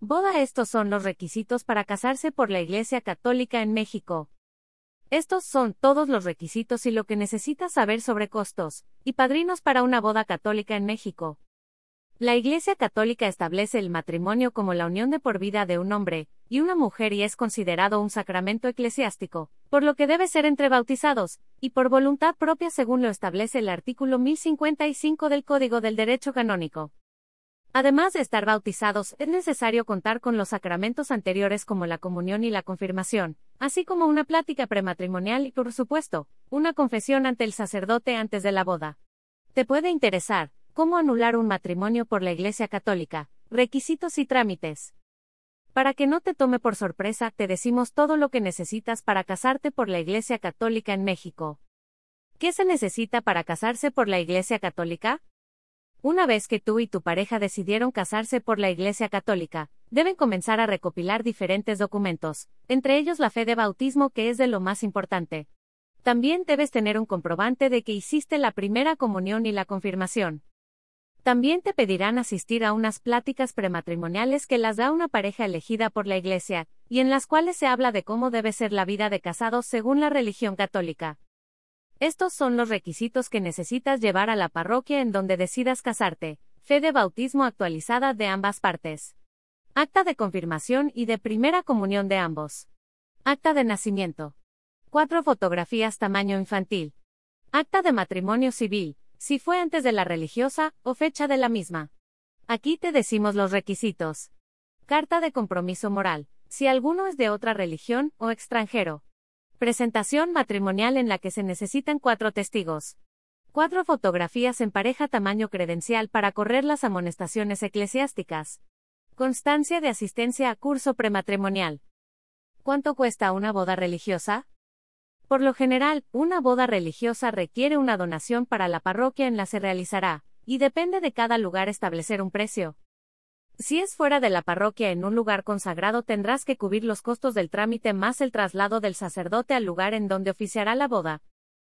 Boda Estos son los requisitos para casarse por la Iglesia Católica en México. Estos son todos los requisitos y lo que necesitas saber sobre costos y padrinos para una boda católica en México. La Iglesia Católica establece el matrimonio como la unión de por vida de un hombre y una mujer y es considerado un sacramento eclesiástico, por lo que debe ser entre bautizados, y por voluntad propia según lo establece el artículo 1055 del Código del Derecho Canónico. Además de estar bautizados, es necesario contar con los sacramentos anteriores como la comunión y la confirmación, así como una plática prematrimonial y, por supuesto, una confesión ante el sacerdote antes de la boda. Te puede interesar, cómo anular un matrimonio por la Iglesia Católica, requisitos y trámites. Para que no te tome por sorpresa, te decimos todo lo que necesitas para casarte por la Iglesia Católica en México. ¿Qué se necesita para casarse por la Iglesia Católica? Una vez que tú y tu pareja decidieron casarse por la Iglesia Católica, deben comenzar a recopilar diferentes documentos, entre ellos la fe de bautismo que es de lo más importante. También debes tener un comprobante de que hiciste la primera comunión y la confirmación. También te pedirán asistir a unas pláticas prematrimoniales que las da una pareja elegida por la Iglesia, y en las cuales se habla de cómo debe ser la vida de casados según la religión católica. Estos son los requisitos que necesitas llevar a la parroquia en donde decidas casarte. Fe de bautismo actualizada de ambas partes. Acta de confirmación y de primera comunión de ambos. Acta de nacimiento. Cuatro fotografías tamaño infantil. Acta de matrimonio civil, si fue antes de la religiosa, o fecha de la misma. Aquí te decimos los requisitos. Carta de compromiso moral, si alguno es de otra religión o extranjero. Presentación matrimonial en la que se necesitan cuatro testigos. Cuatro fotografías en pareja tamaño credencial para correr las amonestaciones eclesiásticas. Constancia de asistencia a curso prematrimonial. ¿Cuánto cuesta una boda religiosa? Por lo general, una boda religiosa requiere una donación para la parroquia en la se realizará, y depende de cada lugar establecer un precio. Si es fuera de la parroquia en un lugar consagrado tendrás que cubrir los costos del trámite más el traslado del sacerdote al lugar en donde oficiará la boda.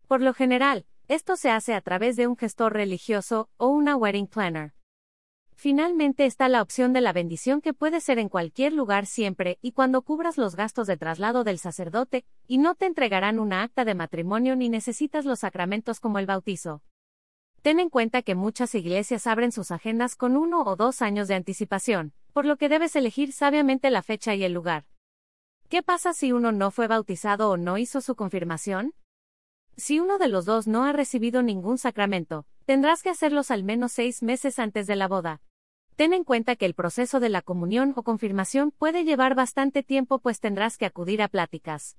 Por lo general, esto se hace a través de un gestor religioso o una wedding planner. Finalmente está la opción de la bendición que puede ser en cualquier lugar siempre y cuando cubras los gastos de traslado del sacerdote, y no te entregarán una acta de matrimonio ni necesitas los sacramentos como el bautizo. Ten en cuenta que muchas iglesias abren sus agendas con uno o dos años de anticipación, por lo que debes elegir sabiamente la fecha y el lugar. ¿Qué pasa si uno no fue bautizado o no hizo su confirmación? Si uno de los dos no ha recibido ningún sacramento, tendrás que hacerlos al menos seis meses antes de la boda. Ten en cuenta que el proceso de la comunión o confirmación puede llevar bastante tiempo pues tendrás que acudir a pláticas.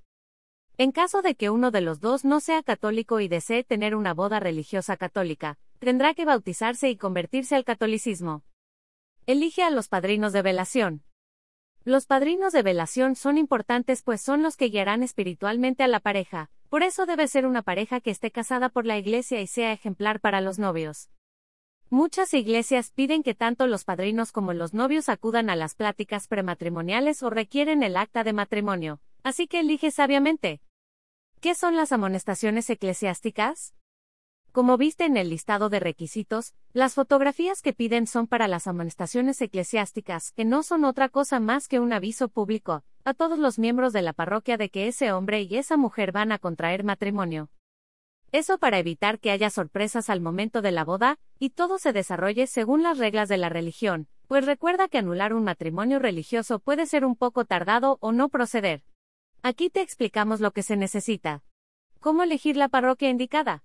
En caso de que uno de los dos no sea católico y desee tener una boda religiosa católica, tendrá que bautizarse y convertirse al catolicismo. Elige a los padrinos de velación. Los padrinos de velación son importantes pues son los que guiarán espiritualmente a la pareja, por eso debe ser una pareja que esté casada por la iglesia y sea ejemplar para los novios. Muchas iglesias piden que tanto los padrinos como los novios acudan a las pláticas prematrimoniales o requieren el acta de matrimonio, así que elige sabiamente. ¿Qué son las amonestaciones eclesiásticas? Como viste en el listado de requisitos, las fotografías que piden son para las amonestaciones eclesiásticas, que no son otra cosa más que un aviso público, a todos los miembros de la parroquia de que ese hombre y esa mujer van a contraer matrimonio. Eso para evitar que haya sorpresas al momento de la boda, y todo se desarrolle según las reglas de la religión, pues recuerda que anular un matrimonio religioso puede ser un poco tardado o no proceder. Aquí te explicamos lo que se necesita. ¿Cómo elegir la parroquia indicada?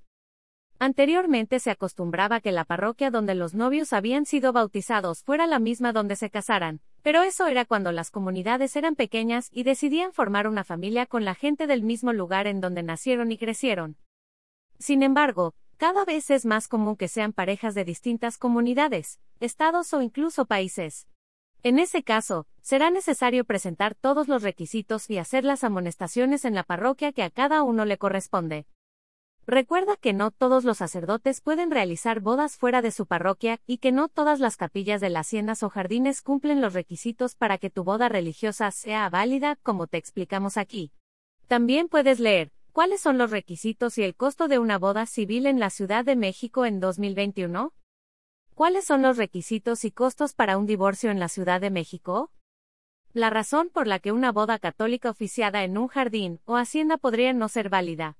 Anteriormente se acostumbraba que la parroquia donde los novios habían sido bautizados fuera la misma donde se casaran, pero eso era cuando las comunidades eran pequeñas y decidían formar una familia con la gente del mismo lugar en donde nacieron y crecieron. Sin embargo, cada vez es más común que sean parejas de distintas comunidades, estados o incluso países. En ese caso, será necesario presentar todos los requisitos y hacer las amonestaciones en la parroquia que a cada uno le corresponde. Recuerda que no todos los sacerdotes pueden realizar bodas fuera de su parroquia y que no todas las capillas de las haciendas o jardines cumplen los requisitos para que tu boda religiosa sea válida, como te explicamos aquí. También puedes leer, ¿cuáles son los requisitos y el costo de una boda civil en la Ciudad de México en 2021? ¿Cuáles son los requisitos y costos para un divorcio en la Ciudad de México? La razón por la que una boda católica oficiada en un jardín o hacienda podría no ser válida